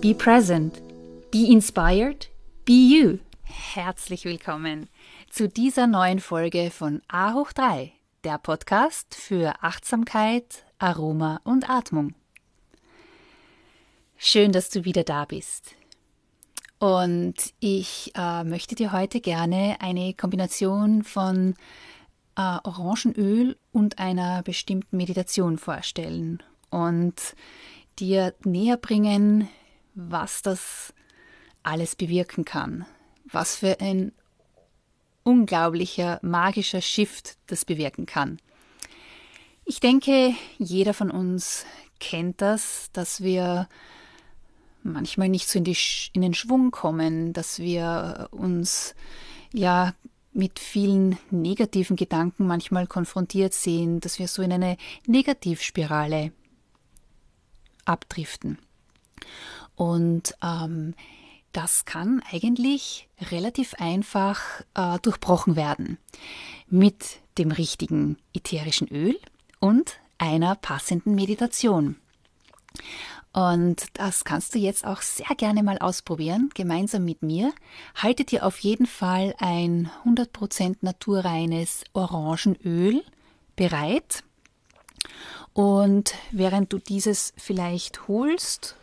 be present, be inspired, be you. Herzlich willkommen zu dieser neuen Folge von A hoch 3, der Podcast für Achtsamkeit, Aroma und Atmung. Schön, dass du wieder da bist. Und ich äh, möchte dir heute gerne eine Kombination von äh, Orangenöl und einer bestimmten Meditation vorstellen und dir näher bringen, was das alles bewirken kann. Was für ein unglaublicher, magischer Shift das bewirken kann. Ich denke, jeder von uns kennt das, dass wir manchmal nicht so in, die, in den Schwung kommen, dass wir uns ja mit vielen negativen Gedanken manchmal konfrontiert sehen, dass wir so in eine Negativspirale abdriften. Und ähm, das kann eigentlich relativ einfach äh, durchbrochen werden mit dem richtigen ätherischen Öl und einer passenden Meditation. Und das kannst du jetzt auch sehr gerne mal ausprobieren, gemeinsam mit mir. Halte dir auf jeden Fall ein 100% naturreines Orangenöl bereit. Und während du dieses vielleicht holst,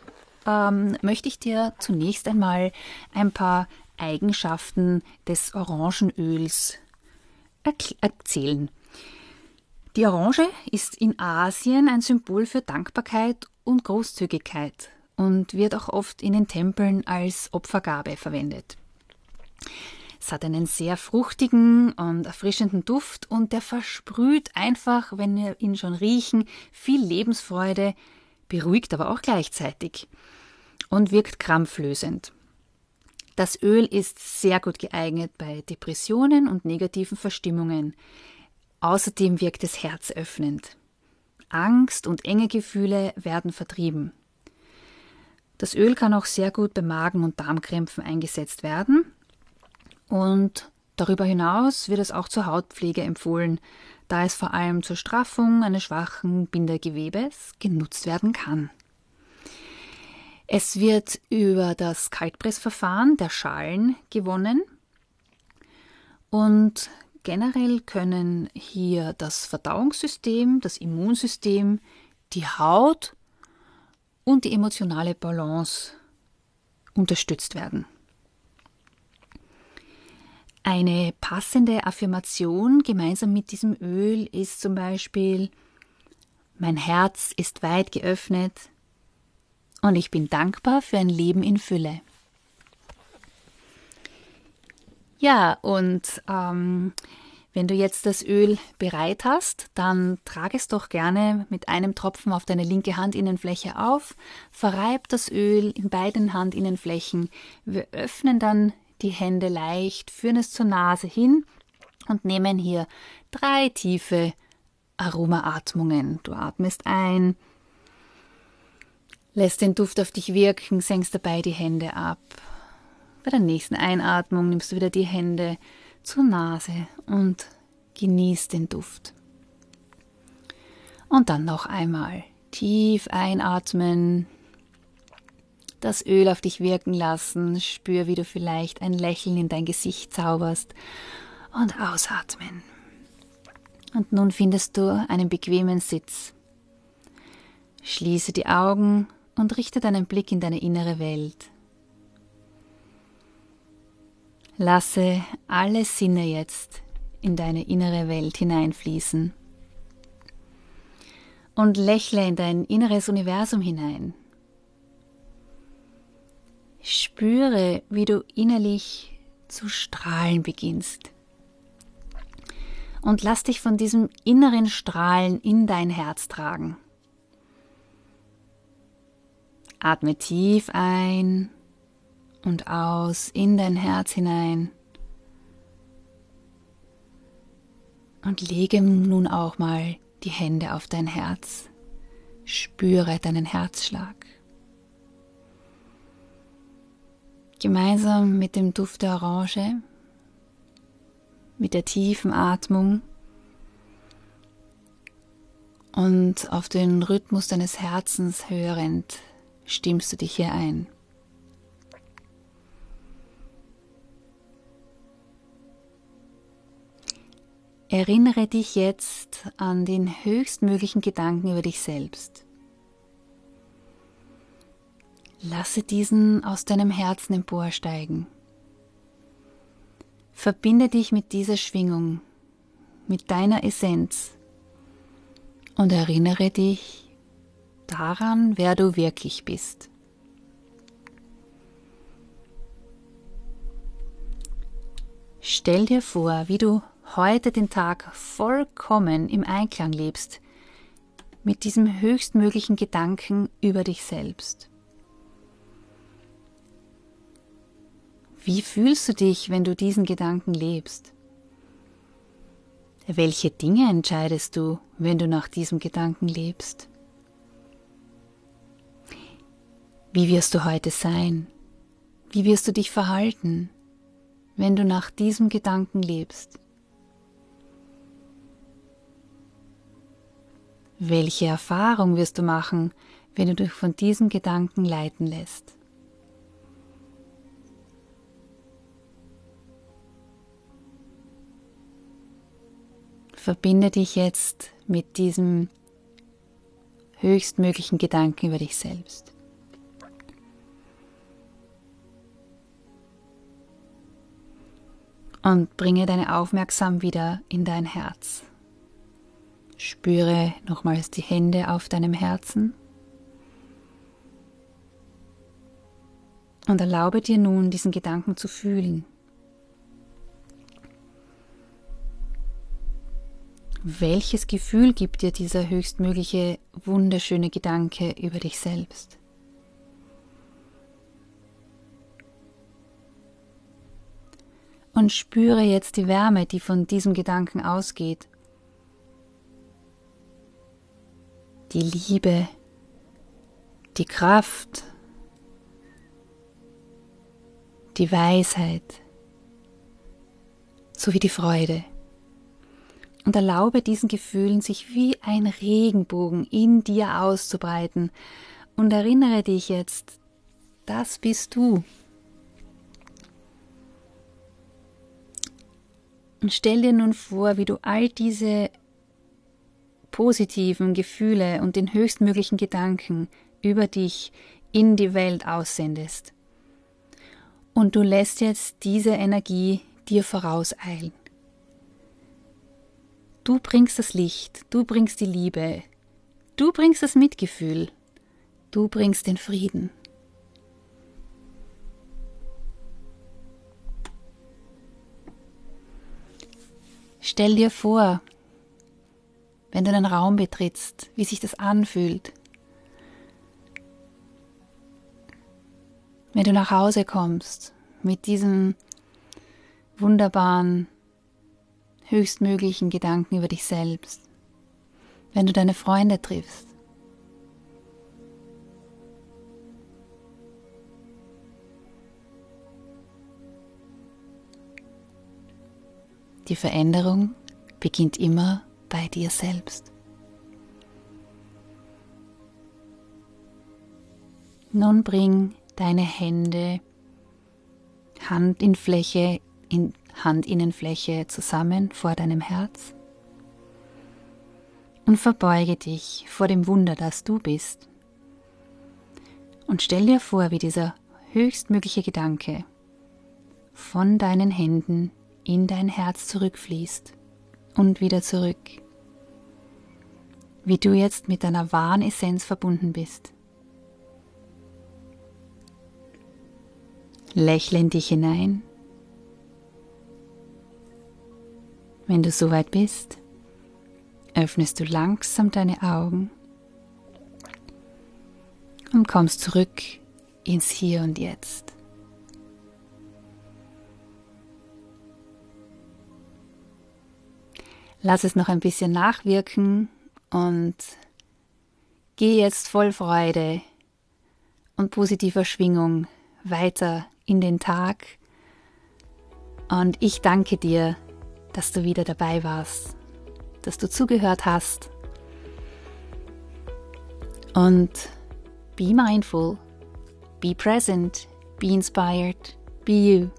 ähm, möchte ich dir zunächst einmal ein paar Eigenschaften des Orangenöls erzählen. Die Orange ist in Asien ein Symbol für Dankbarkeit und Großzügigkeit und wird auch oft in den Tempeln als Opfergabe verwendet. Es hat einen sehr fruchtigen und erfrischenden Duft und der versprüht einfach, wenn wir ihn schon riechen, viel Lebensfreude, beruhigt aber auch gleichzeitig und wirkt krampflösend. Das Öl ist sehr gut geeignet bei Depressionen und negativen Verstimmungen. Außerdem wirkt es herzöffnend. Angst und enge Gefühle werden vertrieben. Das Öl kann auch sehr gut bei Magen- und Darmkrämpfen eingesetzt werden. Und darüber hinaus wird es auch zur Hautpflege empfohlen, da es vor allem zur Straffung eines schwachen Bindegewebes genutzt werden kann. Es wird über das Kaltpressverfahren der Schalen gewonnen und Generell können hier das Verdauungssystem, das Immunsystem, die Haut und die emotionale Balance unterstützt werden. Eine passende Affirmation gemeinsam mit diesem Öl ist zum Beispiel Mein Herz ist weit geöffnet und ich bin dankbar für ein Leben in Fülle. Ja, und ähm, wenn du jetzt das Öl bereit hast, dann trag es doch gerne mit einem Tropfen auf deine linke Handinnenfläche auf, verreib das Öl in beiden Handinnenflächen. Wir öffnen dann die Hände leicht, führen es zur Nase hin und nehmen hier drei tiefe Aromaatmungen. Du atmest ein, lässt den Duft auf dich wirken, senkst dabei die Hände ab. Bei der nächsten Einatmung nimmst du wieder die Hände zur Nase und genießt den Duft. Und dann noch einmal tief einatmen, das Öl auf dich wirken lassen, spür, wie du vielleicht ein Lächeln in dein Gesicht zauberst und ausatmen. Und nun findest du einen bequemen Sitz. Schließe die Augen und richte deinen Blick in deine innere Welt. Lasse alle Sinne jetzt in deine innere Welt hineinfließen und lächle in dein inneres Universum hinein. Spüre, wie du innerlich zu strahlen beginnst. Und lass dich von diesem inneren Strahlen in dein Herz tragen. Atme tief ein und aus in dein Herz hinein. Und lege nun auch mal die Hände auf dein Herz. Spüre deinen Herzschlag. Gemeinsam mit dem Duft der Orange, mit der tiefen Atmung und auf den Rhythmus deines Herzens hörend stimmst du dich hier ein. Erinnere dich jetzt an den höchstmöglichen Gedanken über dich selbst. Lasse diesen aus deinem Herzen emporsteigen. Verbinde dich mit dieser Schwingung, mit deiner Essenz und erinnere dich daran, wer du wirklich bist. Stell dir vor, wie du heute den Tag vollkommen im Einklang lebst mit diesem höchstmöglichen Gedanken über dich selbst. Wie fühlst du dich, wenn du diesen Gedanken lebst? Welche Dinge entscheidest du, wenn du nach diesem Gedanken lebst? Wie wirst du heute sein? Wie wirst du dich verhalten, wenn du nach diesem Gedanken lebst? Welche Erfahrung wirst du machen, wenn du dich von diesen Gedanken leiten lässt? Verbinde dich jetzt mit diesem höchstmöglichen Gedanken über dich selbst. Und bringe deine Aufmerksamkeit wieder in dein Herz. Spüre nochmals die Hände auf deinem Herzen. Und erlaube dir nun, diesen Gedanken zu fühlen. Welches Gefühl gibt dir dieser höchstmögliche, wunderschöne Gedanke über dich selbst? Und spüre jetzt die Wärme, die von diesem Gedanken ausgeht die Liebe, die Kraft, die Weisheit sowie die Freude. Und erlaube diesen Gefühlen sich wie ein Regenbogen in dir auszubreiten und erinnere dich jetzt, das bist du. Und stell dir nun vor, wie du all diese positiven Gefühle und den höchstmöglichen Gedanken über dich in die Welt aussendest. Und du lässt jetzt diese Energie dir vorauseilen. Du bringst das Licht, du bringst die Liebe, du bringst das Mitgefühl, du bringst den Frieden. Stell dir vor, wenn du einen Raum betrittst, wie sich das anfühlt. Wenn du nach Hause kommst mit diesem wunderbaren, höchstmöglichen Gedanken über dich selbst. Wenn du deine Freunde triffst. Die Veränderung beginnt immer bei dir selbst. Nun bring deine Hände Handinnenfläche in Handinnenfläche zusammen vor deinem Herz und verbeuge dich vor dem Wunder, das du bist. Und stell dir vor, wie dieser höchstmögliche Gedanke von deinen Händen in dein Herz zurückfließt und wieder zurück. Wie du jetzt mit deiner wahren Essenz verbunden bist. Lächle in dich hinein. Wenn du soweit bist, öffnest du langsam deine Augen und kommst zurück ins Hier und Jetzt. Lass es noch ein bisschen nachwirken und geh jetzt voll Freude und positiver Schwingung weiter in den Tag. Und ich danke dir, dass du wieder dabei warst, dass du zugehört hast. Und be mindful, be present, be inspired, be you.